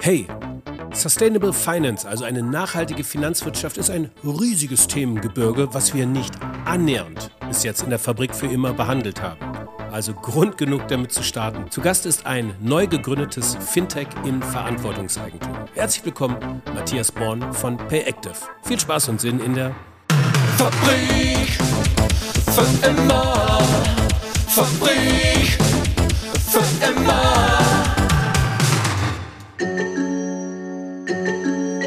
Hey, Sustainable Finance, also eine nachhaltige Finanzwirtschaft, ist ein riesiges Themengebirge, was wir nicht annähernd bis jetzt in der Fabrik für immer behandelt haben. Also Grund genug, damit zu starten. Zu Gast ist ein neu gegründetes Fintech in Verantwortungseigentum. Herzlich willkommen, Matthias Born von PayActive. Viel Spaß und Sinn in der Fabrik für immer. Fabrik für immer.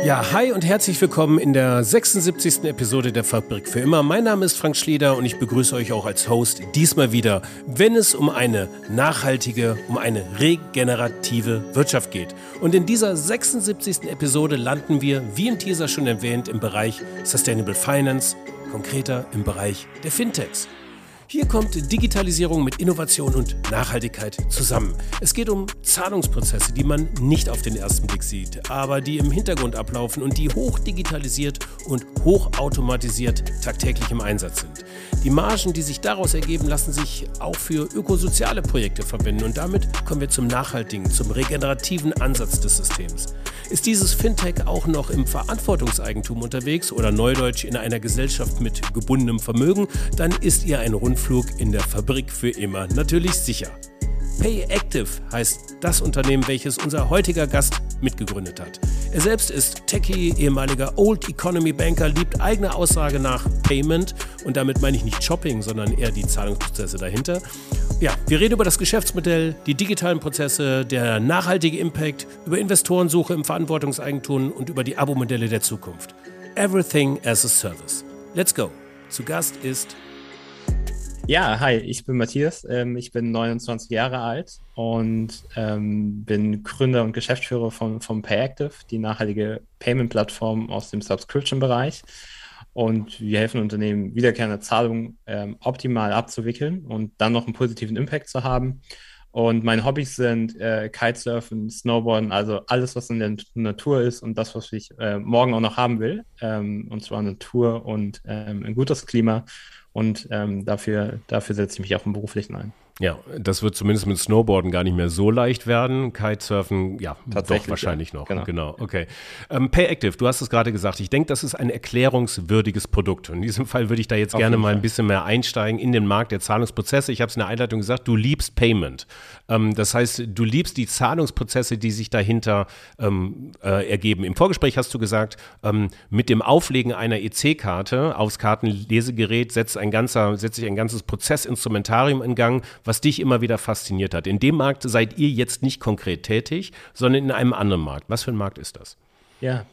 Ja, hi und herzlich willkommen in der 76. Episode der Fabrik für immer. Mein Name ist Frank Schlieder und ich begrüße euch auch als Host diesmal wieder, wenn es um eine nachhaltige, um eine regenerative Wirtschaft geht. Und in dieser 76. Episode landen wir, wie im Teaser schon erwähnt, im Bereich Sustainable Finance, konkreter im Bereich der Fintechs. Hier kommt Digitalisierung mit Innovation und Nachhaltigkeit zusammen. Es geht um Zahlungsprozesse, die man nicht auf den ersten Blick sieht, aber die im Hintergrund ablaufen und die hoch digitalisiert und hochautomatisiert tagtäglich im Einsatz sind. Die Margen, die sich daraus ergeben, lassen sich auch für ökosoziale Projekte verwenden und damit kommen wir zum nachhaltigen, zum regenerativen Ansatz des Systems. Ist dieses Fintech auch noch im Verantwortungseigentum unterwegs oder neudeutsch in einer Gesellschaft mit gebundenem Vermögen, dann ist ihr ein Rundflug in der Fabrik für immer natürlich sicher. PayActive heißt das Unternehmen, welches unser heutiger Gast mitgegründet hat. Er selbst ist Techie, ehemaliger Old Economy Banker, liebt eigener Aussage nach Payment und damit meine ich nicht Shopping, sondern eher die Zahlungsprozesse dahinter. Ja, wir reden über das Geschäftsmodell, die digitalen Prozesse, der nachhaltige Impact, über Investorensuche im Verantwortungseigentum und über die Abo-Modelle der Zukunft. Everything as a Service. Let's go. Zu Gast ist ja, hi, ich bin Matthias. Ähm, ich bin 29 Jahre alt und ähm, bin Gründer und Geschäftsführer von, von PayActive, die nachhaltige Payment-Plattform aus dem Subscription-Bereich. Und wir helfen Unternehmen, wiederkehrende Zahlungen ähm, optimal abzuwickeln und dann noch einen positiven Impact zu haben. Und meine Hobbys sind äh, Kitesurfen, Snowboarden, also alles, was in der Natur ist und das, was ich äh, morgen auch noch haben will. Ähm, und zwar Natur und ähm, ein gutes Klima. Und ähm, dafür, dafür setze ich mich auch im Beruflichen ein. Ja, das wird zumindest mit Snowboarden gar nicht mehr so leicht werden. Kitesurfen, ja, doch wahrscheinlich ja. noch. Genau, genau. okay. Ähm, PayActive, du hast es gerade gesagt. Ich denke, das ist ein erklärungswürdiges Produkt. In diesem Fall würde ich da jetzt Auf gerne mal ein bisschen mehr einsteigen in den Markt der Zahlungsprozesse. Ich habe es in der Einleitung gesagt, du liebst Payment. Ähm, das heißt, du liebst die Zahlungsprozesse, die sich dahinter ähm, äh, ergeben. Im Vorgespräch hast du gesagt, ähm, mit dem Auflegen einer EC-Karte aufs Kartenlesegerät setzt, ein ganzer, setzt sich ein ganzes Prozessinstrumentarium in Gang was dich immer wieder fasziniert hat. In dem Markt seid ihr jetzt nicht konkret tätig, sondern in einem anderen Markt. Was für ein Markt ist das? Ja,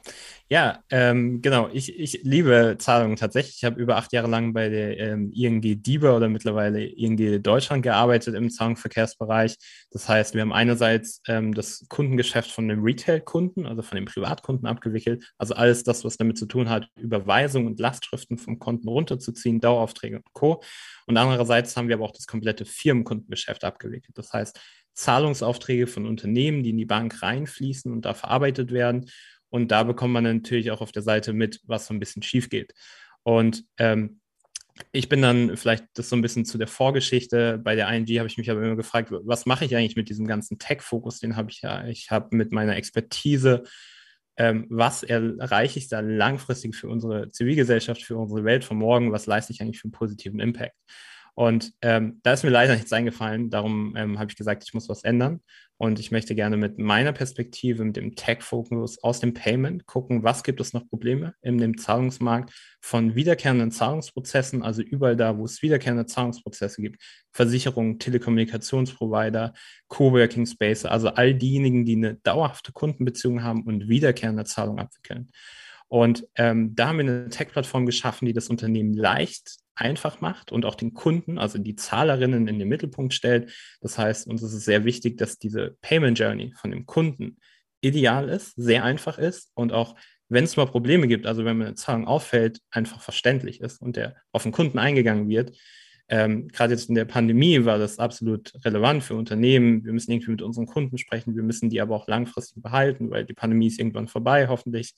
ja, ähm, genau. Ich, ich liebe Zahlungen tatsächlich. Ich habe über acht Jahre lang bei der ähm, ING DIBA oder mittlerweile ING Deutschland gearbeitet im Zahlungsverkehrsbereich. Das heißt, wir haben einerseits ähm, das Kundengeschäft von den Retail-Kunden, also von den Privatkunden abgewickelt. Also alles das, was damit zu tun hat, Überweisungen und Lastschriften vom Konten runterzuziehen, Daueraufträge und Co. Und andererseits haben wir aber auch das komplette Firmenkundengeschäft abgewickelt. Das heißt, Zahlungsaufträge von Unternehmen, die in die Bank reinfließen und da verarbeitet werden. Und da bekommt man natürlich auch auf der Seite mit, was so ein bisschen schief geht. Und ähm, ich bin dann vielleicht das so ein bisschen zu der Vorgeschichte. Bei der ING habe ich mich aber immer gefragt, was mache ich eigentlich mit diesem ganzen Tech-Fokus? Den habe ich ja, ich habe mit meiner Expertise, ähm, was erreiche ich da langfristig für unsere Zivilgesellschaft, für unsere Welt von morgen? Was leiste ich eigentlich für einen positiven Impact? Und ähm, da ist mir leider nichts eingefallen. Darum ähm, habe ich gesagt, ich muss was ändern. Und ich möchte gerne mit meiner Perspektive, mit dem Tech-Fokus aus dem Payment gucken, was gibt es noch Probleme in dem Zahlungsmarkt von wiederkehrenden Zahlungsprozessen, also überall da, wo es wiederkehrende Zahlungsprozesse gibt, Versicherungen, Telekommunikationsprovider, Coworking Space, also all diejenigen, die eine dauerhafte Kundenbeziehung haben und wiederkehrende Zahlungen abwickeln. Und ähm, da haben wir eine Tech-Plattform geschaffen, die das Unternehmen leicht einfach macht und auch den Kunden, also die Zahlerinnen in den Mittelpunkt stellt. Das heißt, uns ist es sehr wichtig, dass diese Payment Journey von dem Kunden ideal ist, sehr einfach ist und auch, wenn es mal Probleme gibt, also wenn eine Zahlung auffällt, einfach verständlich ist und der auf den Kunden eingegangen wird. Ähm, Gerade jetzt in der Pandemie war das absolut relevant für Unternehmen. Wir müssen irgendwie mit unseren Kunden sprechen, wir müssen die aber auch langfristig behalten, weil die Pandemie ist irgendwann vorbei, hoffentlich.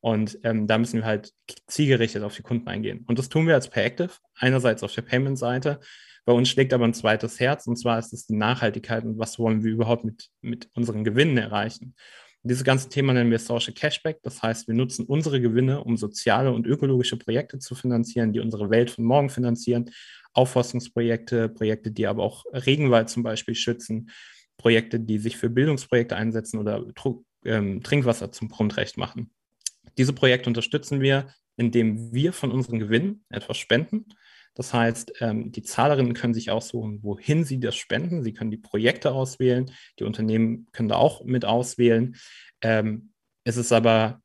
Und ähm, da müssen wir halt zielgerichtet auf die Kunden eingehen. Und das tun wir als Payactive, einerseits auf der Payment-Seite, Bei uns schlägt aber ein zweites Herz und zwar ist es die Nachhaltigkeit und was wollen wir überhaupt mit, mit unseren Gewinnen erreichen. Und dieses ganze Thema nennen wir Social Cashback. Das heißt, wir nutzen unsere Gewinne, um soziale und ökologische Projekte zu finanzieren, die unsere Welt von morgen finanzieren. Aufforstungsprojekte, Projekte, die aber auch Regenwald zum Beispiel schützen, Projekte, die sich für Bildungsprojekte einsetzen oder ähm, Trinkwasser zum Grundrecht machen. Diese Projekte unterstützen wir, indem wir von unseren Gewinnen etwas spenden. Das heißt, ähm, die Zahlerinnen können sich aussuchen, wohin sie das spenden. Sie können die Projekte auswählen. Die Unternehmen können da auch mit auswählen. Ähm, es ist aber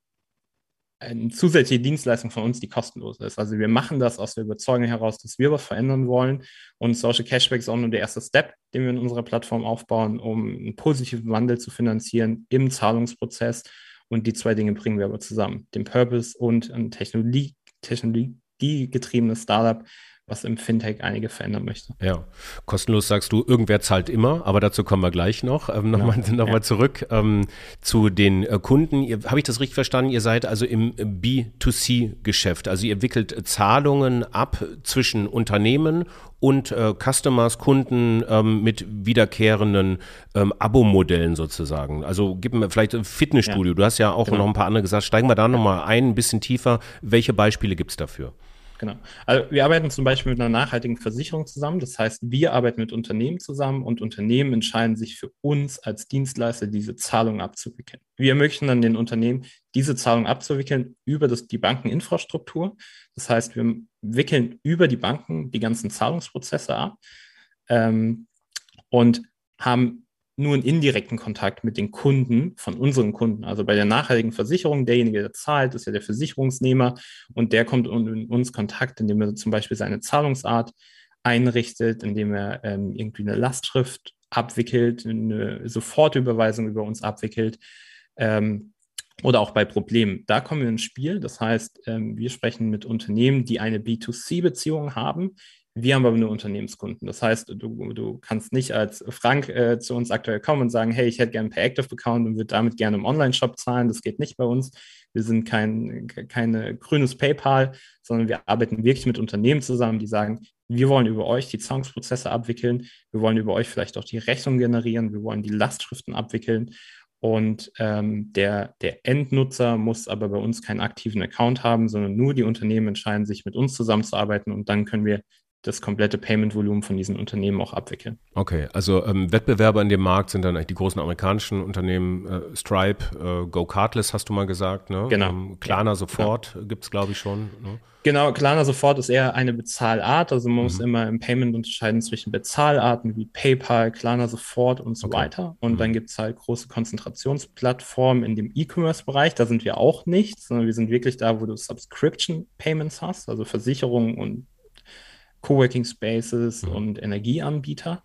eine zusätzliche Dienstleistung von uns, die kostenlos ist. Also wir machen das aus der Überzeugung heraus, dass wir was verändern wollen. Und Social Cashback ist auch nur der erste Step, den wir in unserer Plattform aufbauen, um einen positiven Wandel zu finanzieren im Zahlungsprozess. Und die zwei Dinge bringen wir aber zusammen. Den Purpose und ein Technologie, technologiegetriebenes Startup, was im Fintech einige verändern möchte. Ja, kostenlos sagst du, irgendwer zahlt immer, aber dazu kommen wir gleich noch. Ähm, Nochmal noch ja. zurück ähm, zu den äh, Kunden. Habe ich das richtig verstanden? Ihr seid also im B2C-Geschäft. Also ihr wickelt Zahlungen ab zwischen Unternehmen und äh, Customers, Kunden ähm, mit wiederkehrenden ähm, Abo-Modellen sozusagen. Also gib mir vielleicht ein Fitnessstudio. Ja. Du hast ja auch genau. noch ein paar andere gesagt. Steigen wir da nochmal ein, ein bisschen tiefer. Welche Beispiele gibt es dafür? Genau. Also wir arbeiten zum Beispiel mit einer nachhaltigen Versicherung zusammen. Das heißt, wir arbeiten mit Unternehmen zusammen und Unternehmen entscheiden sich für uns als Dienstleister, diese Zahlung abzuwickeln. Wir möchten dann den Unternehmen diese Zahlung abzuwickeln über das, die Bankeninfrastruktur. Das heißt, wir wickeln über die Banken die ganzen Zahlungsprozesse ab ähm, und haben nur einen indirekten Kontakt mit den Kunden von unseren Kunden. Also bei der nachhaltigen Versicherung, derjenige, der zahlt, ist ja der Versicherungsnehmer und der kommt in uns Kontakt, indem er zum Beispiel seine Zahlungsart einrichtet, indem er ähm, irgendwie eine Lastschrift abwickelt, eine Sofortüberweisung über uns abwickelt ähm, oder auch bei Problemen. Da kommen wir ins Spiel. Das heißt, ähm, wir sprechen mit Unternehmen, die eine B2C-Beziehung haben, wir haben aber nur Unternehmenskunden. Das heißt, du, du kannst nicht als Frank äh, zu uns aktuell kommen und sagen, hey, ich hätte gerne einen Pay-Active-Account und würde damit gerne im Online-Shop zahlen. Das geht nicht bei uns. Wir sind kein keine grünes PayPal, sondern wir arbeiten wirklich mit Unternehmen zusammen, die sagen, wir wollen über euch die Zahlungsprozesse abwickeln, wir wollen über euch vielleicht auch die Rechnung generieren, wir wollen die Lastschriften abwickeln. Und ähm, der, der Endnutzer muss aber bei uns keinen aktiven Account haben, sondern nur die Unternehmen entscheiden sich, mit uns zusammenzuarbeiten und dann können wir das komplette Payment-Volumen von diesen Unternehmen auch abwickeln. Okay, also ähm, Wettbewerber in dem Markt sind dann eigentlich die großen amerikanischen Unternehmen, äh, Stripe, äh, Go Cardless hast du mal gesagt, ne? Genau. Ähm, Klarna ja, sofort ja. gibt es, glaube ich, schon. Ne? Genau, Klarna sofort ist eher eine Bezahlart, also man mhm. muss immer im Payment unterscheiden zwischen Bezahlarten wie PayPal, Klarna sofort und so okay. weiter. Und mhm. dann gibt es halt große Konzentrationsplattformen in dem E-Commerce-Bereich, da sind wir auch nicht, sondern wir sind wirklich da, wo du Subscription Payments hast, also Versicherungen und Coworking Spaces mhm. und Energieanbieter.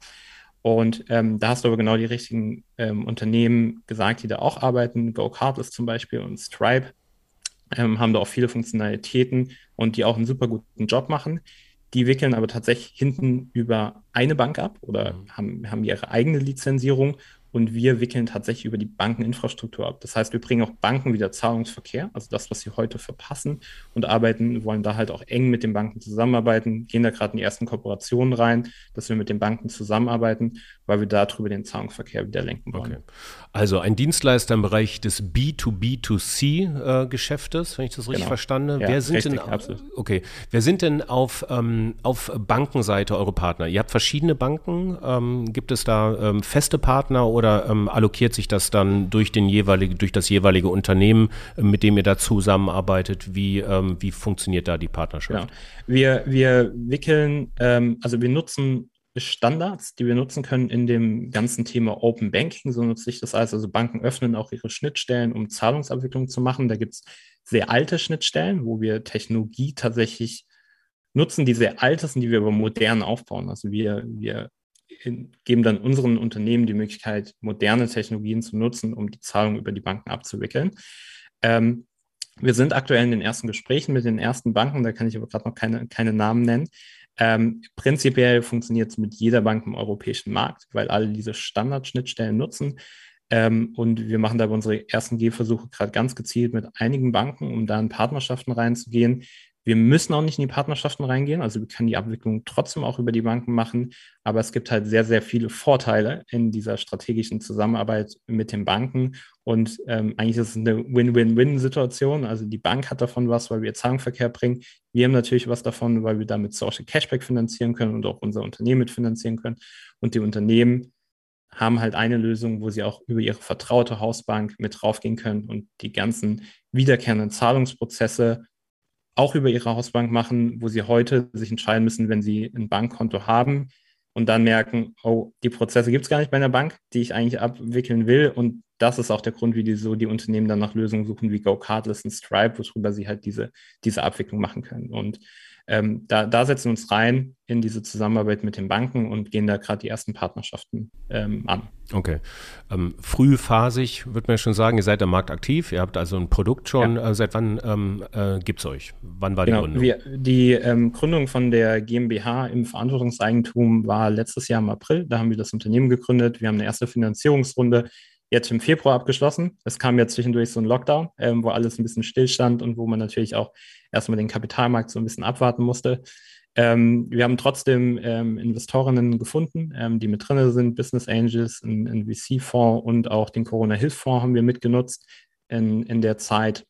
Und ähm, da hast du aber genau die richtigen ähm, Unternehmen gesagt, die da auch arbeiten. Go Cardless zum Beispiel und Stripe ähm, haben da auch viele Funktionalitäten und die auch einen super guten Job machen. Die wickeln aber tatsächlich hinten über eine Bank ab oder mhm. haben, haben ihre eigene Lizenzierung und wir wickeln tatsächlich über die Bankeninfrastruktur ab. Das heißt, wir bringen auch Banken wieder Zahlungsverkehr, also das, was sie heute verpassen und arbeiten, wollen da halt auch eng mit den Banken zusammenarbeiten, gehen da gerade in die ersten Kooperationen rein, dass wir mit den Banken zusammenarbeiten, weil wir darüber den Zahlungsverkehr wieder lenken wollen. Okay. Also ein Dienstleister im Bereich des B2B2C-Geschäftes, äh, wenn ich das richtig genau. verstanden. Ja, Wer sind richtig, denn absolut. okay, wer sind denn auf, ähm, auf Bankenseite eure Partner? Ihr habt verschiedene Banken. Ähm, gibt es da ähm, feste Partner oder oder ähm, allokiert sich das dann durch, den jeweilige, durch das jeweilige Unternehmen, äh, mit dem ihr da zusammenarbeitet? Wie, ähm, wie funktioniert da die Partnerschaft? Ja. Wir, wir wickeln, ähm, also wir nutzen Standards, die wir nutzen können in dem ganzen Thema Open Banking. So nutze ich das alles. Also Banken öffnen auch ihre Schnittstellen, um Zahlungsabwicklung zu machen. Da gibt es sehr alte Schnittstellen, wo wir Technologie tatsächlich nutzen, die sehr alt sind, die wir aber modern aufbauen. Also wir, wir geben dann unseren Unternehmen die Möglichkeit, moderne Technologien zu nutzen, um die Zahlung über die Banken abzuwickeln. Ähm, wir sind aktuell in den ersten Gesprächen mit den ersten Banken, da kann ich aber gerade noch keine, keine Namen nennen. Ähm, prinzipiell funktioniert es mit jeder Bank im europäischen Markt, weil alle diese Standardschnittstellen nutzen. Ähm, und wir machen da unsere ersten Gehversuche gerade ganz gezielt mit einigen Banken, um da in Partnerschaften reinzugehen. Wir müssen auch nicht in die Partnerschaften reingehen, also wir können die Abwicklung trotzdem auch über die Banken machen, aber es gibt halt sehr, sehr viele Vorteile in dieser strategischen Zusammenarbeit mit den Banken und ähm, eigentlich ist es eine Win-Win-Win-Situation. Also die Bank hat davon was, weil wir Zahlungsverkehr bringen. Wir haben natürlich was davon, weil wir damit Social Cashback finanzieren können und auch unser Unternehmen mitfinanzieren können. Und die Unternehmen haben halt eine Lösung, wo sie auch über ihre vertraute Hausbank mit draufgehen können und die ganzen wiederkehrenden Zahlungsprozesse auch über ihre Hausbank machen, wo sie heute sich entscheiden müssen, wenn sie ein Bankkonto haben und dann merken, oh, die Prozesse gibt es gar nicht bei einer Bank, die ich eigentlich abwickeln will. Und das ist auch der Grund, wie die so die Unternehmen dann nach Lösungen suchen wie Go Cardless und Stripe, worüber sie halt diese, diese Abwicklung machen können. Und ähm, da, da, setzen wir uns rein in diese Zusammenarbeit mit den Banken und gehen da gerade die ersten Partnerschaften ähm, an. Okay. Ähm, frühphasig, würde man schon sagen, ihr seid am Markt aktiv, ihr habt also ein Produkt schon. Ja. Äh, seit wann ähm, äh, gibt es euch? Wann war genau, die Gründung? Wir, die ähm, Gründung von der GmbH im Verantwortungseigentum war letztes Jahr im April. Da haben wir das Unternehmen gegründet. Wir haben eine erste Finanzierungsrunde jetzt im Februar abgeschlossen. Es kam ja zwischendurch so ein Lockdown, ähm, wo alles ein bisschen stillstand und wo man natürlich auch erstmal den Kapitalmarkt so ein bisschen abwarten musste. Ähm, wir haben trotzdem ähm, Investorinnen gefunden, ähm, die mit drin sind, Business Angels, ein, VC-Fonds und auch den Corona-Hilfsfonds haben wir mitgenutzt in, in der Zeit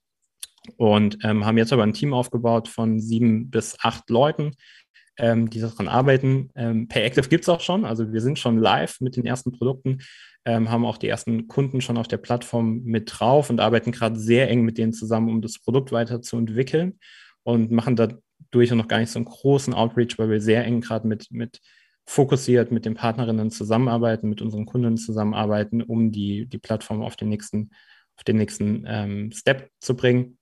und ähm, haben jetzt aber ein Team aufgebaut von sieben bis acht Leuten, ähm, die daran arbeiten. Ähm, Payactive gibt es auch schon, also wir sind schon live mit den ersten Produkten ähm, haben auch die ersten Kunden schon auf der Plattform mit drauf und arbeiten gerade sehr eng mit denen zusammen, um das Produkt weiterzuentwickeln und machen dadurch auch noch gar nicht so einen großen Outreach, weil wir sehr eng gerade mit, mit fokussiert mit den Partnerinnen zusammenarbeiten, mit unseren Kunden zusammenarbeiten, um die, die Plattform auf den nächsten, auf den nächsten ähm, Step zu bringen.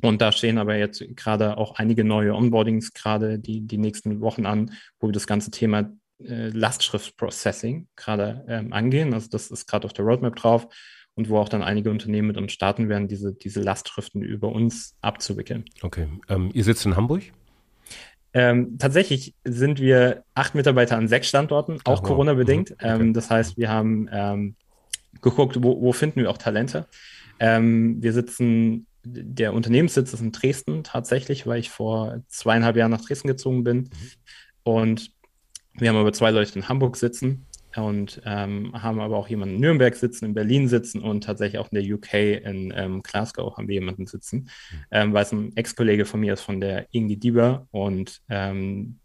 Und da stehen aber jetzt gerade auch einige neue Onboardings gerade die, die nächsten Wochen an, wo wir das ganze Thema äh, Lastschrift-Processing gerade ähm, angehen. Also das ist gerade auf der Roadmap drauf und wo auch dann einige Unternehmen mit uns starten werden, diese, diese Lastschriften über uns abzuwickeln. Okay. Ähm, ihr sitzt in Hamburg? Ähm, tatsächlich sind wir acht Mitarbeiter an sechs Standorten, auch. Corona-bedingt. Mhm. Okay. Ähm, das heißt, wir haben ähm, geguckt, wo, wo, finden wir auch Talente. Ähm, wir sitzen, der Unternehmenssitz ist in Dresden tatsächlich, weil ich vor zweieinhalb Jahren nach Dresden gezogen bin. Mhm. Und wir haben aber zwei Leute in Hamburg sitzen und ähm, haben aber auch jemanden in Nürnberg sitzen, in Berlin sitzen und tatsächlich auch in der UK in ähm, Glasgow haben wir jemanden sitzen, mhm. ähm, weil es ein Ex-Kollege von mir ist von der Ingi Dieber und ähm,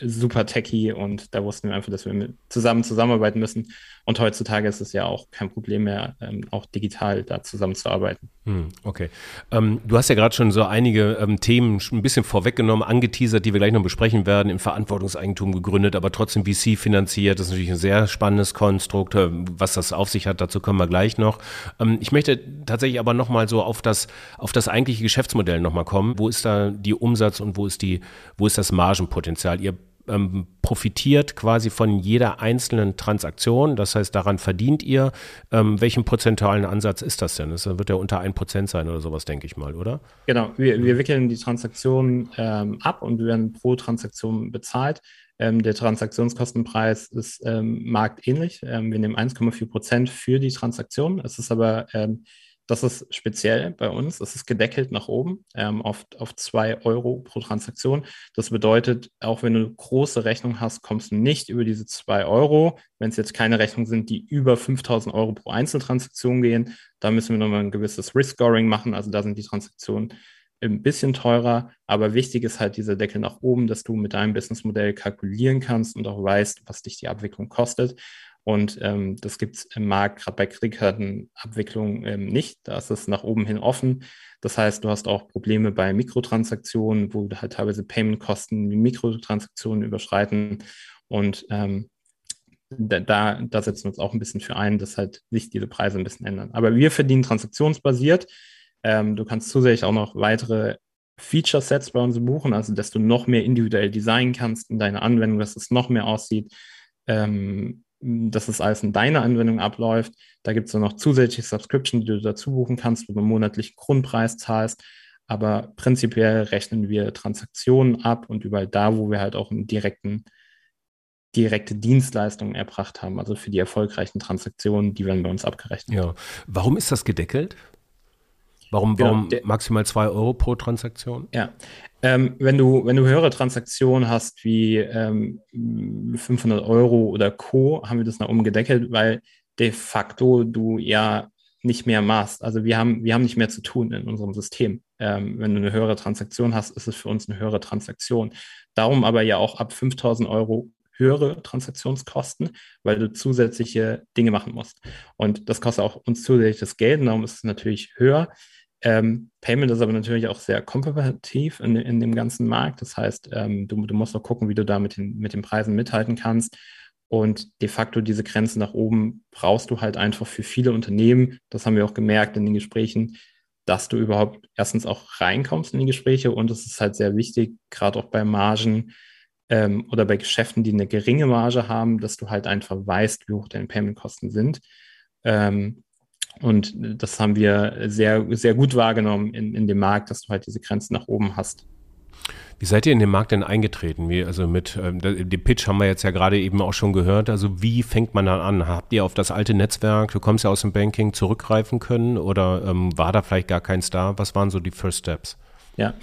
super techy und da wussten wir einfach, dass wir zusammen zusammenarbeiten müssen. Und heutzutage ist es ja auch kein Problem mehr, ähm, auch digital da zusammenzuarbeiten. Hm, okay. Ähm, du hast ja gerade schon so einige ähm, Themen ein bisschen vorweggenommen, angeteasert, die wir gleich noch besprechen werden, im Verantwortungseigentum gegründet, aber trotzdem VC finanziert. Das ist natürlich ein sehr spannendes Konstrukt. Äh, was das auf sich hat, dazu kommen wir gleich noch. Ähm, ich möchte tatsächlich aber nochmal so auf das, auf das eigentliche Geschäftsmodell nochmal kommen. Wo ist da die Umsatz und wo ist die, wo ist das Margenpotenzial? Ihr ähm, profitiert quasi von jeder einzelnen Transaktion. Das heißt, daran verdient ihr. Ähm, welchen prozentualen Ansatz ist das denn? Das wird ja unter 1% sein oder sowas, denke ich mal, oder? Genau, wir, wir wickeln die Transaktion ähm, ab und wir werden pro Transaktion bezahlt. Ähm, der Transaktionskostenpreis ist ähm, marktähnlich. Ähm, wir nehmen 1,4 Prozent für die Transaktion. Es ist aber das ist speziell bei uns. Das ist gedeckelt nach oben ähm, auf, auf 2 Euro pro Transaktion. Das bedeutet, auch wenn du große Rechnung hast, kommst du nicht über diese 2 Euro. Wenn es jetzt keine Rechnungen sind, die über 5000 Euro pro Einzeltransaktion gehen, da müssen wir nochmal ein gewisses Risk-Scoring machen. Also da sind die Transaktionen ein bisschen teurer, aber wichtig ist halt dieser Deckel nach oben, dass du mit deinem Businessmodell kalkulieren kannst und auch weißt, was dich die Abwicklung kostet. Und ähm, das gibt es im Markt, gerade bei Kreditkartenabwicklung, ähm, nicht. Da ist es nach oben hin offen. Das heißt, du hast auch Probleme bei Mikrotransaktionen, wo halt teilweise Paymentkosten Mikrotransaktionen überschreiten. Und ähm, da, da setzen wir uns auch ein bisschen für ein, dass halt sich diese Preise ein bisschen ändern. Aber wir verdienen transaktionsbasiert. Ähm, du kannst zusätzlich auch noch weitere Feature-Sets bei uns buchen, also dass du noch mehr individuell designen kannst in deiner Anwendung, dass es noch mehr aussieht. Ähm, dass es alles in deiner Anwendung abläuft. Da gibt es dann noch zusätzliche Subscription, die du dazu buchen kannst, wo du einen monatlichen Grundpreis zahlst. Aber prinzipiell rechnen wir Transaktionen ab und überall da, wo wir halt auch einen direkten, direkte Dienstleistungen erbracht haben, also für die erfolgreichen Transaktionen, die werden bei uns abgerechnet. Ja. Warum ist das gedeckelt? Warum, genau, warum maximal zwei Euro pro Transaktion? Ja, ähm, wenn, du, wenn du höhere Transaktionen hast wie ähm, 500 Euro oder Co., haben wir das noch umgedeckelt, weil de facto du ja nicht mehr machst. Also wir haben, wir haben nicht mehr zu tun in unserem System. Ähm, wenn du eine höhere Transaktion hast, ist es für uns eine höhere Transaktion. Darum aber ja auch ab 5000 Euro höhere Transaktionskosten, weil du zusätzliche Dinge machen musst. Und das kostet auch uns zusätzliches Geld, und darum ist es natürlich höher. Ähm, Payment ist aber natürlich auch sehr kompetitiv in, in dem ganzen Markt. Das heißt, ähm, du, du, musst auch gucken, wie du da mit den, mit den Preisen mithalten kannst. Und de facto diese Grenze nach oben brauchst du halt einfach für viele Unternehmen. Das haben wir auch gemerkt in den Gesprächen, dass du überhaupt erstens auch reinkommst in die Gespräche. Und es ist halt sehr wichtig, gerade auch bei Margen ähm, oder bei Geschäften, die eine geringe Marge haben, dass du halt einfach weißt, wie hoch deine Payment-Kosten sind. Ähm, und das haben wir sehr, sehr gut wahrgenommen in, in dem Markt, dass du halt diese Grenzen nach oben hast. Wie seid ihr in den Markt denn eingetreten? Wie, also mit ähm, dem Pitch haben wir jetzt ja gerade eben auch schon gehört. Also wie fängt man dann an? Habt ihr auf das alte Netzwerk, du kommst ja aus dem Banking, zurückgreifen können oder ähm, war da vielleicht gar keins da? Was waren so die First Steps? Ja,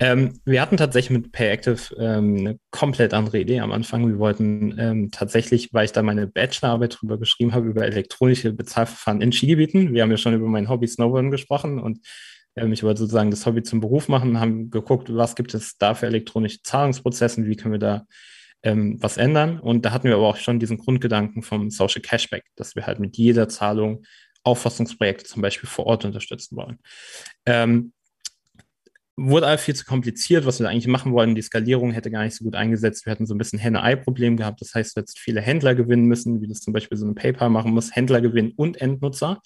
ähm, wir hatten tatsächlich mit PayActive ähm, eine komplett andere Idee am Anfang. Wir wollten ähm, tatsächlich, weil ich da meine Bachelorarbeit drüber geschrieben habe, über elektronische Bezahlverfahren in Skigebieten. Wir haben ja schon über mein Hobby Snowboarden gesprochen und ähm, ich wollte sozusagen das Hobby zum Beruf machen, haben geguckt, was gibt es da für elektronische Zahlungsprozesse wie können wir da ähm, was ändern. Und da hatten wir aber auch schon diesen Grundgedanken vom Social Cashback, dass wir halt mit jeder Zahlung Auffassungsprojekte zum Beispiel vor Ort unterstützen wollen. Ähm, wurde alles viel zu kompliziert, was wir eigentlich machen wollten. Die Skalierung hätte gar nicht so gut eingesetzt. Wir hatten so ein bisschen Henne-Ei-Problem gehabt. Das heißt, du jetzt viele Händler gewinnen müssen, wie das zum Beispiel so ein PayPal machen muss, Händler gewinnen und Endnutzer.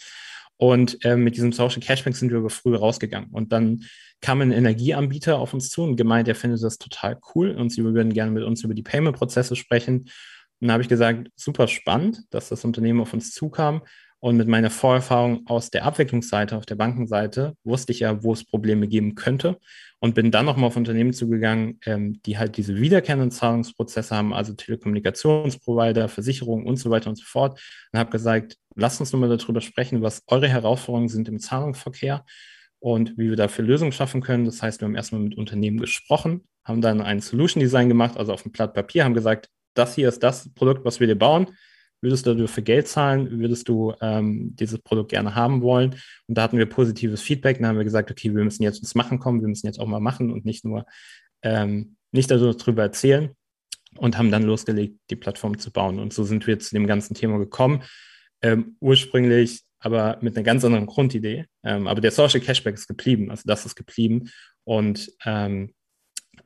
Und äh, mit diesem Social Cashback sind wir aber früher rausgegangen. Und dann kam ein Energieanbieter auf uns zu und gemeint, er findet das total cool und sie würden gerne mit uns über die Payment-Prozesse sprechen. Und dann habe ich gesagt, super spannend, dass das Unternehmen auf uns zukam. Und mit meiner Vorerfahrung aus der Abwicklungsseite, auf der Bankenseite, wusste ich ja, wo es Probleme geben könnte und bin dann nochmal auf Unternehmen zugegangen, ähm, die halt diese wiederkehrenden Zahlungsprozesse haben, also Telekommunikationsprovider, Versicherungen und so weiter und so fort. Und habe gesagt, lasst uns nochmal darüber sprechen, was eure Herausforderungen sind im Zahlungsverkehr und wie wir dafür Lösungen schaffen können. Das heißt, wir haben erstmal mit Unternehmen gesprochen, haben dann ein Solution Design gemacht, also auf dem Blatt Papier, haben gesagt, das hier ist das Produkt, was wir dir bauen Würdest du dafür Geld zahlen? Würdest du ähm, dieses Produkt gerne haben wollen? Und da hatten wir positives Feedback. Dann haben wir gesagt, okay, wir müssen jetzt ins Machen kommen, wir müssen jetzt auch mal machen und nicht nur ähm, nicht darüber erzählen und haben dann losgelegt, die Plattform zu bauen. Und so sind wir zu dem ganzen Thema gekommen. Ähm, ursprünglich aber mit einer ganz anderen Grundidee. Ähm, aber der Social Cashback ist geblieben, also das ist geblieben. Und ähm,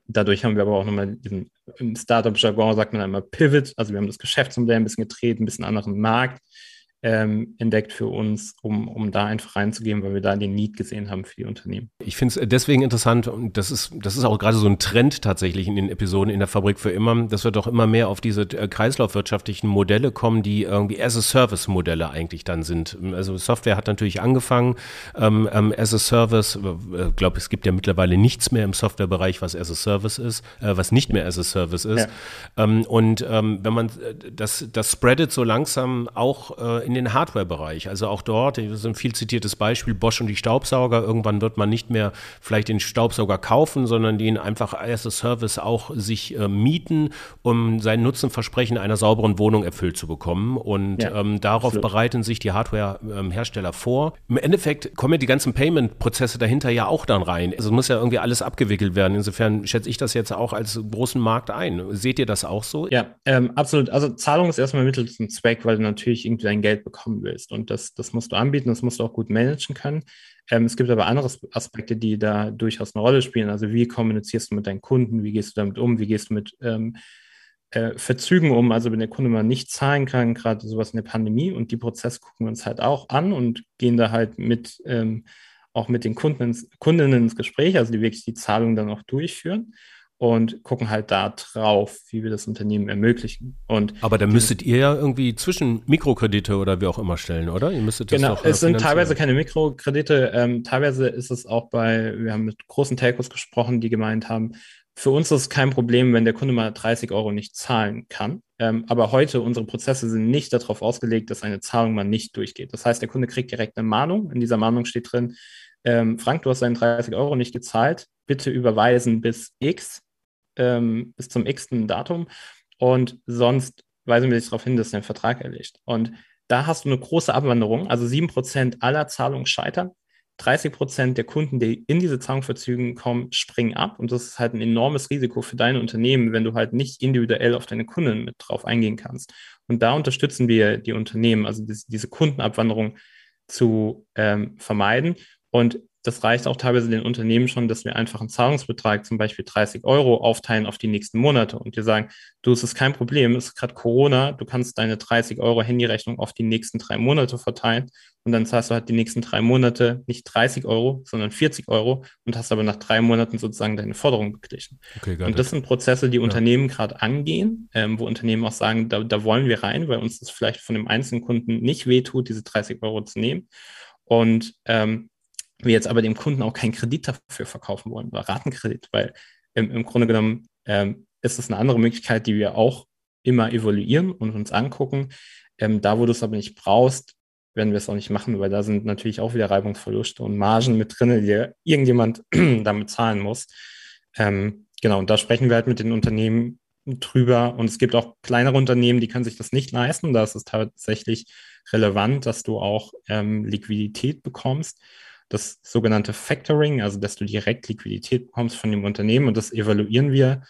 dadurch haben wir aber auch nochmal diesen, im Startup-Jargon sagt man einmal Pivot, also wir haben das Geschäftsmodell ein bisschen getreten, ein bisschen anderen Markt ähm, entdeckt für uns, um, um da einfach reinzugehen, weil wir da den Need gesehen haben für die Unternehmen. Ich finde es deswegen interessant und das ist, das ist auch gerade so ein Trend tatsächlich in den Episoden in der Fabrik für immer, dass wir doch immer mehr auf diese äh, kreislaufwirtschaftlichen Modelle kommen, die irgendwie as-a-Service-Modelle eigentlich dann sind. Also Software hat natürlich angefangen ähm, ähm, as-a-Service, ich äh, glaube, es gibt ja mittlerweile nichts mehr im Softwarebereich, was as-a-Service ist, äh, was nicht mehr as-a-Service ist. Ja. Ähm, und ähm, wenn man äh, das, das spreadet so langsam auch äh, in den Hardware-Bereich. Also auch dort, das ist ein viel zitiertes Beispiel, Bosch und die Staubsauger. Irgendwann wird man nicht mehr vielleicht den Staubsauger kaufen, sondern den einfach als Service auch sich äh, mieten, um sein Nutzenversprechen einer sauberen Wohnung erfüllt zu bekommen. Und ja, ähm, darauf absolut. bereiten sich die Hardware-Hersteller vor. Im Endeffekt kommen ja die ganzen Payment-Prozesse dahinter ja auch dann rein. Also muss ja irgendwie alles abgewickelt werden. Insofern schätze ich das jetzt auch als großen Markt ein. Seht ihr das auch so? Ja, ähm, absolut. Also Zahlung ist erstmal Mittel zum Zweck, weil du natürlich irgendwie dein Geld Geld bekommen willst. Und das, das musst du anbieten, das musst du auch gut managen können. Ähm, es gibt aber andere Aspekte, die da durchaus eine Rolle spielen. Also wie kommunizierst du mit deinen Kunden, wie gehst du damit um, wie gehst du mit ähm, äh, Verzügen um, also wenn der Kunde mal nicht zahlen kann, gerade sowas in der Pandemie und die Prozesse gucken wir uns halt auch an und gehen da halt mit ähm, auch mit den Kunden ins, Kundinnen ins Gespräch, also die wirklich die Zahlung dann auch durchführen und gucken halt da drauf, wie wir das Unternehmen ermöglichen. Und Aber da müsstet ihr ja irgendwie zwischen Mikrokredite oder wie auch immer stellen, oder? Ihr müsstet das genau, doch, äh, es sind teilweise keine Mikrokredite, ähm, teilweise ist es auch bei, wir haben mit großen Telcos gesprochen, die gemeint haben, für uns ist es kein Problem, wenn der Kunde mal 30 Euro nicht zahlen kann. Ähm, aber heute, unsere Prozesse sind nicht darauf ausgelegt, dass eine Zahlung mal nicht durchgeht. Das heißt, der Kunde kriegt direkt eine Mahnung. In dieser Mahnung steht drin, ähm, Frank, du hast deinen 30 Euro nicht gezahlt, bitte überweisen bis X, ähm, bis zum x-ten Datum und sonst weisen wir dich darauf hin, dass dein Vertrag erliegt. Und da hast du eine große Abwanderung, also 7% aller Zahlungen scheitern. 30 Prozent der Kunden, die in diese Zahlungsverzügen kommen, springen ab. Und das ist halt ein enormes Risiko für dein Unternehmen, wenn du halt nicht individuell auf deine Kunden mit drauf eingehen kannst. Und da unterstützen wir die Unternehmen, also diese Kundenabwanderung zu ähm, vermeiden. Und das reicht auch teilweise den Unternehmen schon, dass wir einfach einen Zahlungsbetrag, zum Beispiel 30 Euro, aufteilen auf die nächsten Monate und dir sagen, du, es ist kein Problem, es ist gerade Corona, du kannst deine 30 Euro Handyrechnung auf die nächsten drei Monate verteilen und dann zahlst du halt die nächsten drei Monate nicht 30 Euro, sondern 40 Euro und hast aber nach drei Monaten sozusagen deine Forderung beglichen. Okay, und das sind Prozesse, die ja. Unternehmen gerade angehen, ähm, wo Unternehmen auch sagen, da, da wollen wir rein, weil uns das vielleicht von dem einzelnen Kunden nicht wehtut, diese 30 Euro zu nehmen. Und ähm, wir jetzt aber dem Kunden auch keinen Kredit dafür verkaufen wollen oder Ratenkredit, weil im, im Grunde genommen ähm, ist es eine andere Möglichkeit, die wir auch immer evaluieren und uns angucken. Ähm, da, wo du es aber nicht brauchst, werden wir es auch nicht machen, weil da sind natürlich auch wieder Reibungsverluste und Margen mit drin, die irgendjemand damit zahlen muss. Ähm, genau, und da sprechen wir halt mit den Unternehmen drüber. Und es gibt auch kleinere Unternehmen, die können sich das nicht leisten. Da ist es tatsächlich relevant, dass du auch ähm, Liquidität bekommst das sogenannte Factoring, also dass du direkt Liquidität bekommst von dem Unternehmen und das evaluieren wir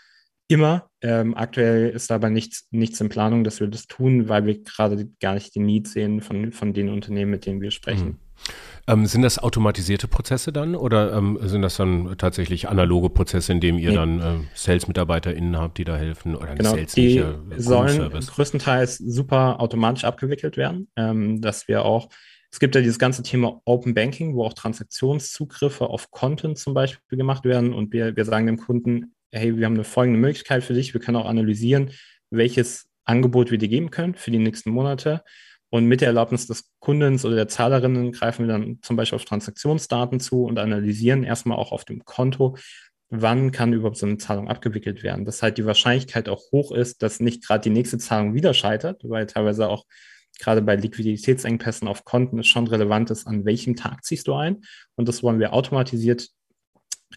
immer. Ähm, aktuell ist aber nichts, nichts in Planung, dass wir das tun, weil wir gerade gar nicht den Need sehen von, von den Unternehmen, mit denen wir sprechen. Mhm. Ähm, sind das automatisierte Prozesse dann oder ähm, sind das dann tatsächlich analoge Prozesse, in denen ihr nee. dann äh, Sales-MitarbeiterInnen habt, die da helfen? Oder genau, Sales die nicht, äh, sollen größtenteils super automatisch abgewickelt werden, ähm, dass wir auch es gibt ja dieses ganze Thema Open Banking, wo auch Transaktionszugriffe auf Content zum Beispiel gemacht werden. Und wir, wir sagen dem Kunden, hey, wir haben eine folgende Möglichkeit für dich. Wir können auch analysieren, welches Angebot wir dir geben können für die nächsten Monate. Und mit der Erlaubnis des Kundens oder der Zahlerinnen greifen wir dann zum Beispiel auf Transaktionsdaten zu und analysieren erstmal auch auf dem Konto, wann kann überhaupt so eine Zahlung abgewickelt werden. Dass halt die Wahrscheinlichkeit auch hoch ist, dass nicht gerade die nächste Zahlung wieder scheitert, weil teilweise auch gerade bei Liquiditätsengpässen auf Konten es schon relevant ist, an welchem Tag ziehst du ein. Und das wollen wir automatisiert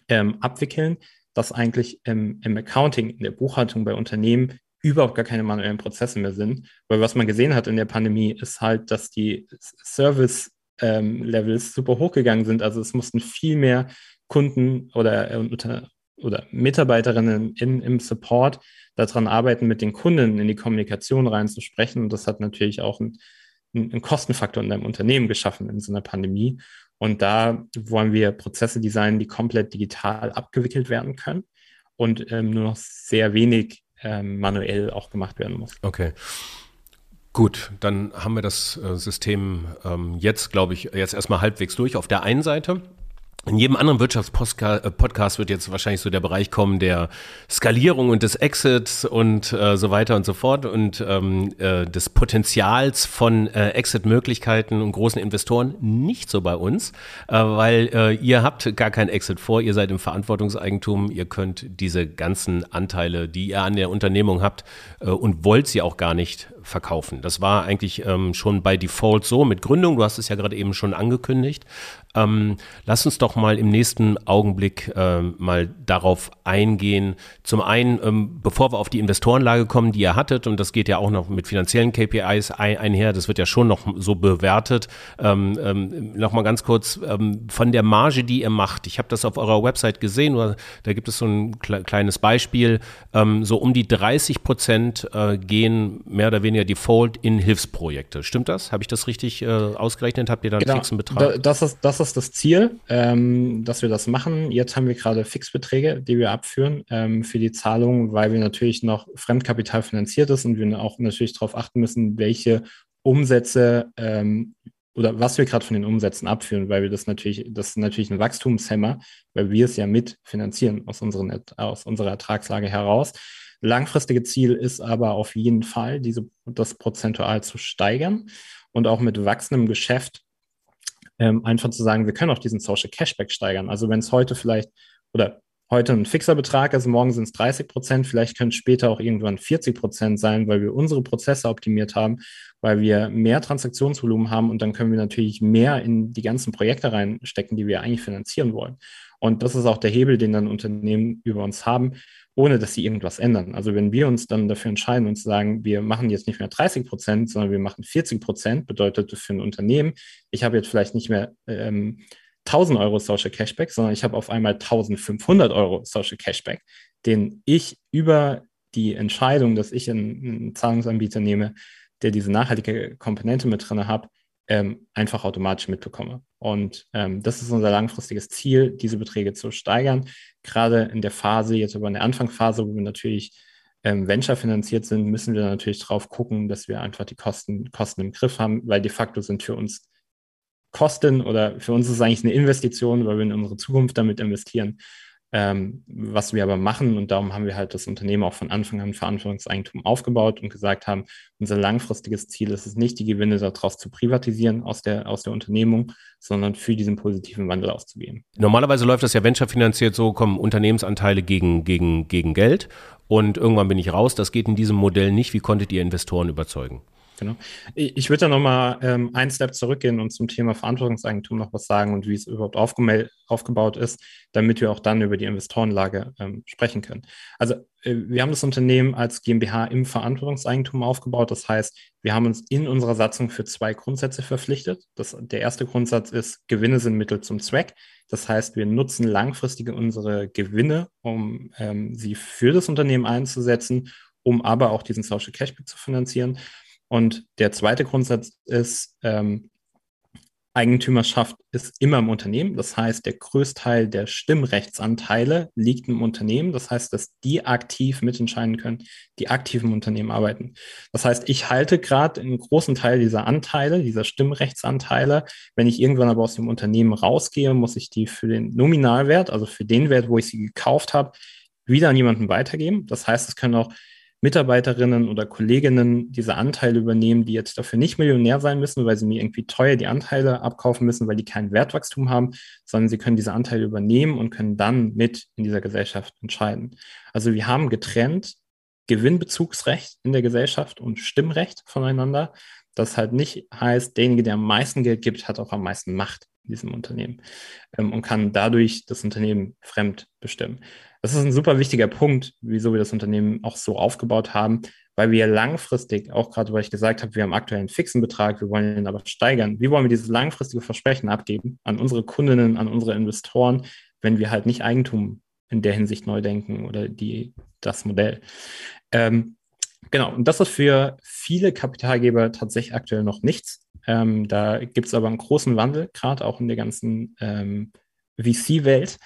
ähm, abwickeln, dass eigentlich im, im Accounting, in der Buchhaltung bei Unternehmen überhaupt gar keine manuellen Prozesse mehr sind. Weil was man gesehen hat in der Pandemie, ist halt, dass die Service-Levels ähm, super hochgegangen sind. Also es mussten viel mehr Kunden oder, äh, unter, oder Mitarbeiterinnen in, im Support daran arbeiten, mit den Kunden in die Kommunikation reinzusprechen. Und das hat natürlich auch einen, einen Kostenfaktor in deinem Unternehmen geschaffen in so einer Pandemie. Und da wollen wir Prozesse designen, die komplett digital abgewickelt werden können und ähm, nur noch sehr wenig ähm, manuell auch gemacht werden muss. Okay. Gut, dann haben wir das äh, System ähm, jetzt, glaube ich, jetzt erstmal halbwegs durch. Auf der einen Seite in jedem anderen Wirtschaftspodcast wird jetzt wahrscheinlich so der Bereich kommen der Skalierung und des Exits und äh, so weiter und so fort und ähm, äh, des Potenzials von äh, Exit-Möglichkeiten und großen Investoren. Nicht so bei uns, äh, weil äh, ihr habt gar kein Exit vor, ihr seid im Verantwortungseigentum, ihr könnt diese ganzen Anteile, die ihr an der Unternehmung habt äh, und wollt sie auch gar nicht verkaufen. Das war eigentlich ähm, schon bei Default so mit Gründung, du hast es ja gerade eben schon angekündigt. Ähm, lass uns doch mal im nächsten Augenblick ähm, mal darauf eingehen. Zum einen, ähm, bevor wir auf die Investorenlage kommen, die ihr hattet, und das geht ja auch noch mit finanziellen KPIs ein, einher, das wird ja schon noch so bewertet. Ähm, ähm, noch mal ganz kurz ähm, von der Marge, die ihr macht. Ich habe das auf eurer Website gesehen, da gibt es so ein kleines Beispiel. Ähm, so um die 30 Prozent äh, gehen mehr oder weniger default in Hilfsprojekte. Stimmt das? Habe ich das richtig äh, ausgerechnet? Habt ihr da einen genau. fixen Betrag? das ist, das ist das Ziel, ähm, dass wir das machen. Jetzt haben wir gerade Fixbeträge, die wir abführen ähm, für die Zahlung, weil wir natürlich noch Fremdkapital finanziert ist und wir auch natürlich darauf achten müssen, welche Umsätze ähm, oder was wir gerade von den Umsätzen abführen, weil wir das natürlich, das ist natürlich ein Wachstumshemmer, weil wir es ja mitfinanzieren aus, unseren, aus unserer Ertragslage heraus. Langfristige Ziel ist aber auf jeden Fall, diese, das prozentual zu steigern und auch mit wachsendem Geschäft ähm, einfach zu sagen, wir können auch diesen Social Cashback steigern. Also wenn es heute vielleicht oder heute ein fixer Betrag, also morgen sind es 30 Prozent, vielleicht können es später auch irgendwann 40 Prozent sein, weil wir unsere Prozesse optimiert haben, weil wir mehr Transaktionsvolumen haben und dann können wir natürlich mehr in die ganzen Projekte reinstecken, die wir eigentlich finanzieren wollen. Und das ist auch der Hebel, den dann Unternehmen über uns haben, ohne dass sie irgendwas ändern. Also wenn wir uns dann dafür entscheiden und sagen, wir machen jetzt nicht mehr 30 Prozent, sondern wir machen 40 Prozent, bedeutet für ein Unternehmen, ich habe jetzt vielleicht nicht mehr ähm, 1000 Euro Social Cashback, sondern ich habe auf einmal 1500 Euro Social Cashback, den ich über die Entscheidung, dass ich einen, einen Zahlungsanbieter nehme, der diese nachhaltige Komponente mit drin hat, ähm, einfach automatisch mitbekomme. Und ähm, das ist unser langfristiges Ziel, diese Beträge zu steigern. Gerade in der Phase, jetzt aber in der Anfangsphase, wo wir natürlich ähm, Venture finanziert sind, müssen wir natürlich drauf gucken, dass wir einfach die Kosten, Kosten im Griff haben, weil de facto sind für uns Kosten oder für uns ist es eigentlich eine Investition, weil wir in unsere Zukunft damit investieren. Ähm, was wir aber machen, und darum haben wir halt das Unternehmen auch von Anfang an Verantwortungseigentum aufgebaut und gesagt haben, unser langfristiges Ziel ist es nicht, die Gewinne daraus zu privatisieren aus der, aus der Unternehmung, sondern für diesen positiven Wandel auszugehen. Normalerweise läuft das ja venture-finanziert so, kommen Unternehmensanteile gegen, gegen, gegen Geld und irgendwann bin ich raus. Das geht in diesem Modell nicht. Wie konntet ihr Investoren überzeugen? Genau. Ich würde da nochmal ähm, einen Step zurückgehen und zum Thema Verantwortungseigentum noch was sagen und wie es überhaupt aufgebaut ist, damit wir auch dann über die Investorenlage ähm, sprechen können. Also äh, wir haben das Unternehmen als GmbH im Verantwortungseigentum aufgebaut. Das heißt, wir haben uns in unserer Satzung für zwei Grundsätze verpflichtet. Das, der erste Grundsatz ist, Gewinne sind Mittel zum Zweck. Das heißt, wir nutzen langfristig unsere Gewinne, um ähm, sie für das Unternehmen einzusetzen, um aber auch diesen Social Cashback zu finanzieren. Und der zweite Grundsatz ist, ähm, Eigentümerschaft ist immer im Unternehmen. Das heißt, der Größteil der Stimmrechtsanteile liegt im Unternehmen. Das heißt, dass die aktiv mitentscheiden können, die aktiv im Unternehmen arbeiten. Das heißt, ich halte gerade einen großen Teil dieser Anteile, dieser Stimmrechtsanteile. Wenn ich irgendwann aber aus dem Unternehmen rausgehe, muss ich die für den Nominalwert, also für den Wert, wo ich sie gekauft habe, wieder an jemanden weitergeben. Das heißt, es können auch Mitarbeiterinnen oder Kolleginnen diese Anteile übernehmen, die jetzt dafür nicht Millionär sein müssen, weil sie mir irgendwie teuer die Anteile abkaufen müssen, weil die kein Wertwachstum haben, sondern sie können diese Anteile übernehmen und können dann mit in dieser Gesellschaft entscheiden. Also wir haben getrennt Gewinnbezugsrecht in der Gesellschaft und Stimmrecht voneinander. Das halt nicht heißt, derjenige, der am meisten Geld gibt, hat auch am meisten Macht in diesem Unternehmen ähm, und kann dadurch das Unternehmen fremd bestimmen. Das ist ein super wichtiger Punkt, wieso wir das Unternehmen auch so aufgebaut haben, weil wir langfristig, auch gerade weil ich gesagt habe, wir haben aktuell einen fixen Betrag, wir wollen ihn aber steigern. Wie wollen wir dieses langfristige Versprechen abgeben an unsere Kundinnen, an unsere Investoren, wenn wir halt nicht Eigentum in der Hinsicht neu denken oder die, das Modell? Ähm, genau, und das ist für viele Kapitalgeber tatsächlich aktuell noch nichts. Ähm, da gibt es aber einen großen Wandel, gerade auch in der ganzen ähm, VC-Welt.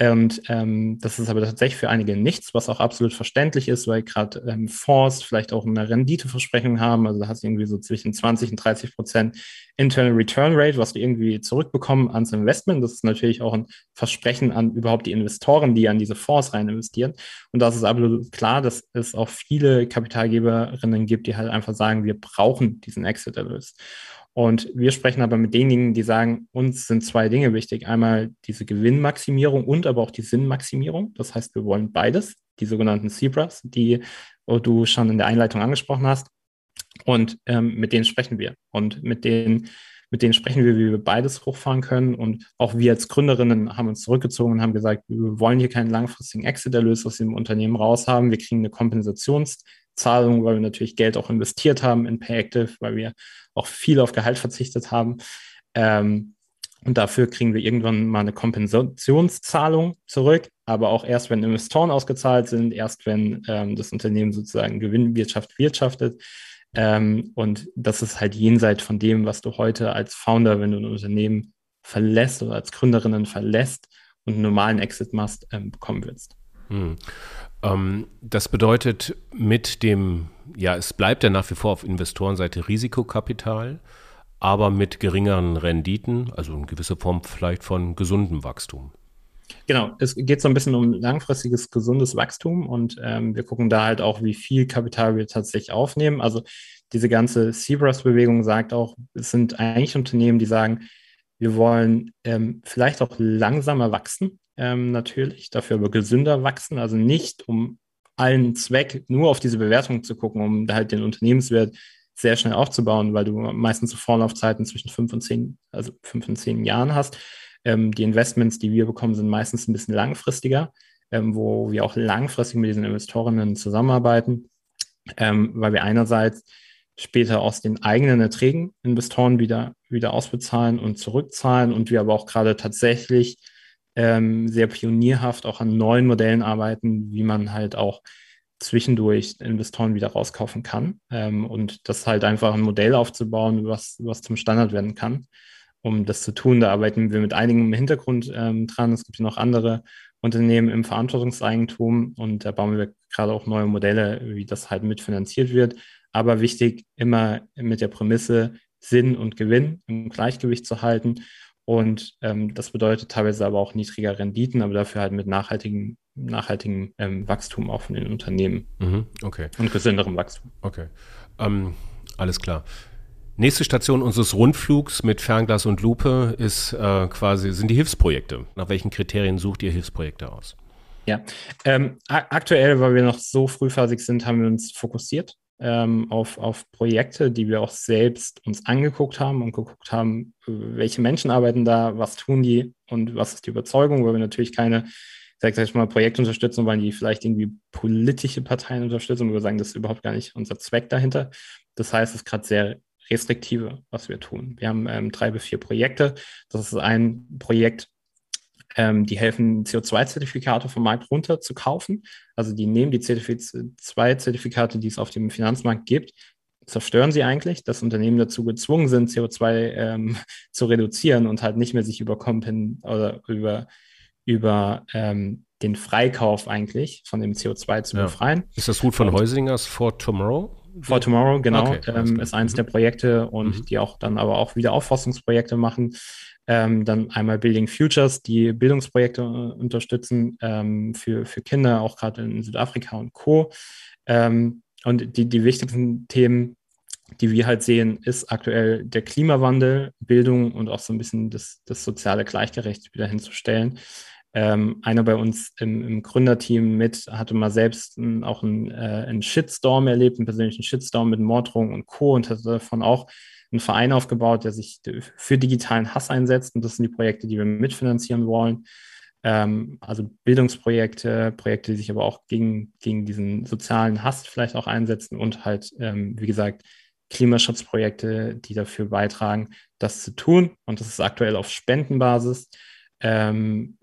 Und ähm, das ist aber tatsächlich für einige nichts, was auch absolut verständlich ist, weil gerade ähm, Fonds vielleicht auch eine Renditeversprechung haben. Also da hast du irgendwie so zwischen 20 und 30 Prozent Internal Return Rate, was du irgendwie zurückbekommen ans Investment. Das ist natürlich auch ein Versprechen an überhaupt die Investoren, die an diese Fonds rein investieren. Und das ist absolut klar, dass es auch viele Kapitalgeberinnen gibt, die halt einfach sagen, wir brauchen diesen Exit-Erlös. Und wir sprechen aber mit denjenigen, die sagen, uns sind zwei Dinge wichtig. Einmal diese Gewinnmaximierung und aber auch die Sinnmaximierung. Das heißt, wir wollen beides, die sogenannten Zebras, die du schon in der Einleitung angesprochen hast. Und ähm, mit denen sprechen wir. Und mit denen, mit denen sprechen wir, wie wir beides hochfahren können. Und auch wir als Gründerinnen haben uns zurückgezogen und haben gesagt, wir wollen hier keinen langfristigen Exit-Erlös aus dem Unternehmen raus haben. Wir kriegen eine Kompensationszahlung, weil wir natürlich Geld auch investiert haben in Payactive, weil wir auch viel auf Gehalt verzichtet haben. Ähm, und dafür kriegen wir irgendwann mal eine Kompensationszahlung zurück, aber auch erst, wenn Investoren ausgezahlt sind, erst wenn ähm, das Unternehmen sozusagen Gewinnwirtschaft wirtschaftet. Ähm, und das ist halt jenseits von dem, was du heute als Founder, wenn du ein Unternehmen verlässt oder als Gründerinnen verlässt und einen normalen Exit machst, ähm, bekommen wirst. Hm. Ähm, das bedeutet mit dem, ja, es bleibt ja nach wie vor auf Investorenseite Risikokapital, aber mit geringeren Renditen, also eine gewisse Form vielleicht von gesundem Wachstum. Genau, es geht so ein bisschen um langfristiges, gesundes Wachstum und ähm, wir gucken da halt auch, wie viel Kapital wir tatsächlich aufnehmen. Also diese ganze Seabras-Bewegung sagt auch, es sind eigentlich Unternehmen, die sagen, wir wollen ähm, vielleicht auch langsamer wachsen, ähm, natürlich, dafür aber gesünder wachsen, also nicht um allen Zweck nur auf diese Bewertung zu gucken, um halt den Unternehmenswert sehr schnell aufzubauen, weil du meistens so Vorlaufzeiten zwischen fünf und zehn, also fünf und zehn Jahren hast. Ähm, die Investments, die wir bekommen, sind meistens ein bisschen langfristiger, ähm, wo wir auch langfristig mit diesen Investorinnen zusammenarbeiten, ähm, weil wir einerseits später aus den eigenen Erträgen Investoren wieder, wieder ausbezahlen und zurückzahlen und wir aber auch gerade tatsächlich ähm, sehr pionierhaft auch an neuen Modellen arbeiten, wie man halt auch zwischendurch Investoren wieder rauskaufen kann. Ähm, und das halt einfach ein Modell aufzubauen, was, was zum Standard werden kann. Um das zu tun, da arbeiten wir mit einigen im Hintergrund ähm, dran. Es gibt noch andere Unternehmen im Verantwortungseigentum und da bauen wir gerade auch neue Modelle, wie das halt mitfinanziert wird. Aber wichtig, immer mit der Prämisse, Sinn und Gewinn im Gleichgewicht zu halten und ähm, das bedeutet teilweise aber auch niedriger Renditen, aber dafür halt mit nachhaltigem, nachhaltigem ähm, Wachstum auch von den Unternehmen. Mhm, okay. Und gesünderem Wachstum. Okay. Ähm, alles klar. Nächste Station unseres Rundflugs mit Fernglas und Lupe ist äh, quasi, sind die Hilfsprojekte. Nach welchen Kriterien sucht ihr Hilfsprojekte aus? Ja, ähm, aktuell, weil wir noch so frühphasig sind, haben wir uns fokussiert ähm, auf, auf Projekte, die wir auch selbst uns angeguckt haben und geguckt haben, welche Menschen arbeiten da, was tun die und was ist die Überzeugung, weil wir natürlich keine, sag ich mal, Projekte unterstützen wollen, die vielleicht irgendwie politische Parteien unterstützen wir sagen, das ist überhaupt gar nicht unser Zweck dahinter. Das heißt, es ist gerade sehr restriktive, was wir tun. Wir haben ähm, drei bis vier Projekte. Das ist ein Projekt, ähm, die helfen, CO2-Zertifikate vom Markt runter zu kaufen. Also die nehmen die CO2-Zertifikate, die es auf dem Finanzmarkt gibt, zerstören sie eigentlich, dass Unternehmen dazu gezwungen sind, CO2 ähm, zu reduzieren und halt nicht mehr sich über Kompen oder über, über ähm, den Freikauf eigentlich von dem CO2 zu ja. befreien. Ist das gut von und, Heusingers For Tomorrow? For Tomorrow, genau, okay, ähm, ist eins mhm. der Projekte und mhm. die auch dann aber auch wieder Aufforstungsprojekte machen. Ähm, dann einmal Building Futures, die Bildungsprojekte äh, unterstützen ähm, für, für Kinder, auch gerade in Südafrika und Co. Ähm, und die, die wichtigsten Themen, die wir halt sehen, ist aktuell der Klimawandel, Bildung und auch so ein bisschen das, das soziale Gleichgerecht wieder hinzustellen. Ähm, einer bei uns im, im, Gründerteam mit hatte mal selbst ein, auch einen, äh, einen Shitstorm erlebt, einen persönlichen Shitstorm mit Morddrohungen und Co. und hatte davon auch einen Verein aufgebaut, der sich für digitalen Hass einsetzt. Und das sind die Projekte, die wir mitfinanzieren wollen. Ähm, also Bildungsprojekte, Projekte, die sich aber auch gegen, gegen diesen sozialen Hass vielleicht auch einsetzen und halt, ähm, wie gesagt, Klimaschutzprojekte, die dafür beitragen, das zu tun. Und das ist aktuell auf Spendenbasis. Ähm,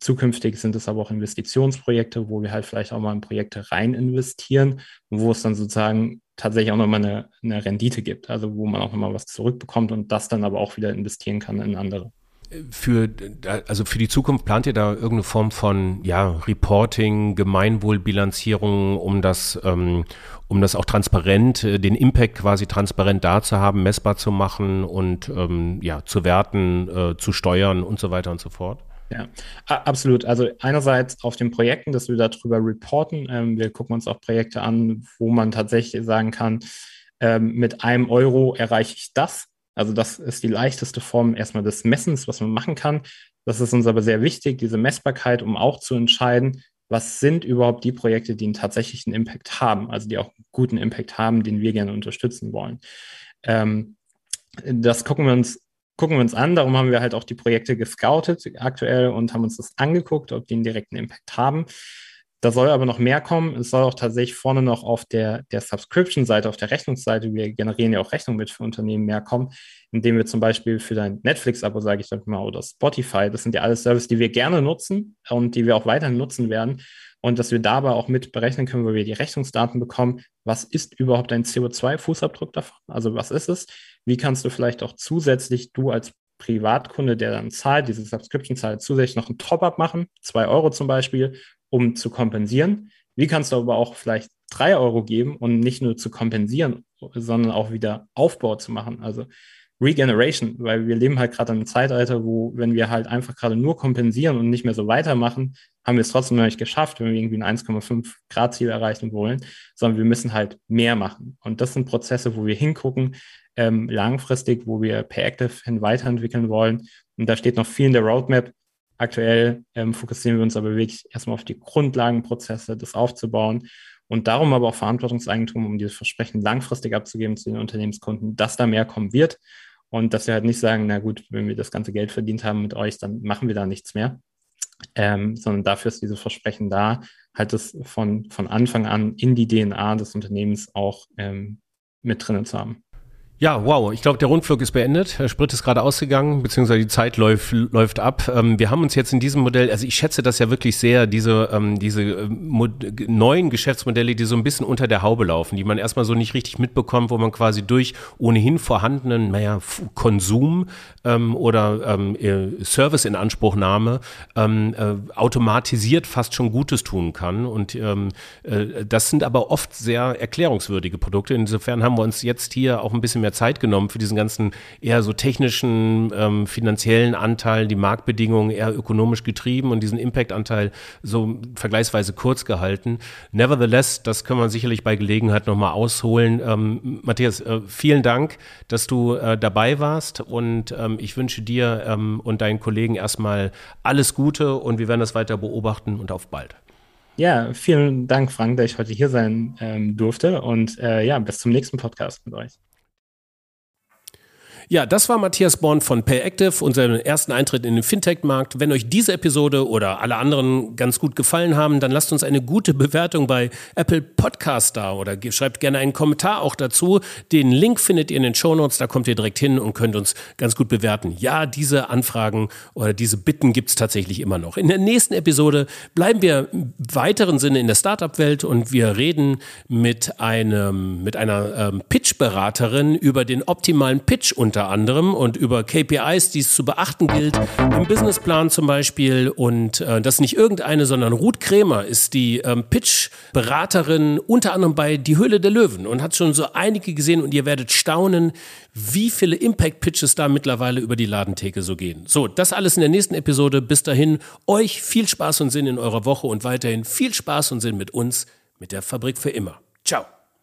zukünftig sind es aber auch Investitionsprojekte, wo wir halt vielleicht auch mal in Projekte rein investieren wo es dann sozusagen tatsächlich auch nochmal eine, eine Rendite gibt, also wo man auch nochmal was zurückbekommt und das dann aber auch wieder investieren kann in andere. Für, also für die Zukunft plant ihr da irgendeine Form von ja, Reporting, Gemeinwohlbilanzierung, um das, ähm, um das auch transparent, äh, den Impact quasi transparent da zu haben, messbar zu machen und ähm, ja, zu werten, äh, zu steuern und so weiter und so fort? Ja, absolut. Also einerseits auf den Projekten, dass wir darüber reporten. Ähm, wir gucken uns auch Projekte an, wo man tatsächlich sagen kann, ähm, mit einem Euro erreiche ich das. Also das ist die leichteste Form erstmal des Messens, was man machen kann. Das ist uns aber sehr wichtig, diese Messbarkeit, um auch zu entscheiden, was sind überhaupt die Projekte, die einen tatsächlichen Impact haben, also die auch einen guten Impact haben, den wir gerne unterstützen wollen. Ähm, das gucken wir uns gucken wir uns an. Darum haben wir halt auch die Projekte gescoutet aktuell und haben uns das angeguckt, ob die einen direkten Impact haben. Da soll aber noch mehr kommen. Es soll auch tatsächlich vorne noch auf der, der Subscription-Seite, auf der Rechnungsseite, wir generieren ja auch Rechnung mit für Unternehmen mehr kommen, indem wir zum Beispiel für dein Netflix-Abo, sage ich mal, oder Spotify, das sind ja alles Services, die wir gerne nutzen und die wir auch weiterhin nutzen werden. Und dass wir dabei auch mit berechnen können, weil wir die Rechnungsdaten bekommen, was ist überhaupt ein CO2-Fußabdruck davon? Also was ist es? Wie kannst du vielleicht auch zusätzlich, du als Privatkunde, der dann zahlt, diese Subscription zahlt, zusätzlich noch ein Top-up machen, zwei Euro zum Beispiel, um zu kompensieren? Wie kannst du aber auch vielleicht drei Euro geben und nicht nur zu kompensieren, sondern auch wieder Aufbau zu machen? Also Regeneration, weil wir leben halt gerade in einem Zeitalter, wo, wenn wir halt einfach gerade nur kompensieren und nicht mehr so weitermachen, haben wir es trotzdem noch nicht geschafft, wenn wir irgendwie ein 1,5 Grad Ziel erreichen wollen, sondern wir müssen halt mehr machen. Und das sind Prozesse, wo wir hingucken, ähm, langfristig, wo wir per Active hin weiterentwickeln wollen. Und da steht noch viel in der Roadmap. Aktuell ähm, fokussieren wir uns aber wirklich erstmal auf die Grundlagenprozesse, das aufzubauen und darum aber auch Verantwortungseigentum, um dieses Versprechen langfristig abzugeben zu den Unternehmenskunden, dass da mehr kommen wird und dass wir halt nicht sagen, na gut, wenn wir das ganze Geld verdient haben mit euch, dann machen wir da nichts mehr, ähm, sondern dafür ist dieses Versprechen da, halt das von, von Anfang an in die DNA des Unternehmens auch ähm, mit drinnen zu haben. Ja, wow. Ich glaube, der Rundflug ist beendet. Der Sprit ist gerade ausgegangen, beziehungsweise die Zeit läuft, läuft ab. Ähm, wir haben uns jetzt in diesem Modell, also ich schätze das ja wirklich sehr, diese, ähm, diese äh, neuen Geschäftsmodelle, die so ein bisschen unter der Haube laufen, die man erstmal so nicht richtig mitbekommt, wo man quasi durch ohnehin vorhandenen, naja, Konsum ähm, oder ähm, äh, Service-Inanspruchnahme ähm, äh, automatisiert fast schon Gutes tun kann. Und ähm, äh, das sind aber oft sehr erklärungswürdige Produkte. Insofern haben wir uns jetzt hier auch ein bisschen mehr Zeit genommen für diesen ganzen eher so technischen, ähm, finanziellen Anteil, die Marktbedingungen eher ökonomisch getrieben und diesen Impact-Anteil so vergleichsweise kurz gehalten. Nevertheless, das können wir sicherlich bei Gelegenheit nochmal ausholen. Ähm, Matthias, äh, vielen Dank, dass du äh, dabei warst und ähm, ich wünsche dir ähm, und deinen Kollegen erstmal alles Gute und wir werden das weiter beobachten und auf bald. Ja, vielen Dank, Frank, dass ich heute hier sein ähm, durfte und äh, ja, bis zum nächsten Podcast mit euch. Ja, das war Matthias Born von PayActive, unseren ersten Eintritt in den Fintech-Markt. Wenn euch diese Episode oder alle anderen ganz gut gefallen haben, dann lasst uns eine gute Bewertung bei Apple Podcast da oder schreibt gerne einen Kommentar auch dazu. Den Link findet ihr in den Show Notes, da kommt ihr direkt hin und könnt uns ganz gut bewerten. Ja, diese Anfragen oder diese Bitten gibt es tatsächlich immer noch. In der nächsten Episode bleiben wir im weiteren Sinne in der Startup-Welt und wir reden mit einem, mit einer ähm, Pitch-Beraterin über den optimalen Pitch und unter anderem und über KPIs, die es zu beachten gilt, im Businessplan zum Beispiel. Und äh, das ist nicht irgendeine, sondern Ruth Krämer ist die ähm, Pitch-Beraterin unter anderem bei Die Höhle der Löwen und hat schon so einige gesehen und ihr werdet staunen, wie viele Impact-Pitches da mittlerweile über die Ladentheke so gehen. So, das alles in der nächsten Episode. Bis dahin, euch viel Spaß und Sinn in eurer Woche und weiterhin viel Spaß und Sinn mit uns, mit der Fabrik für immer. Ciao.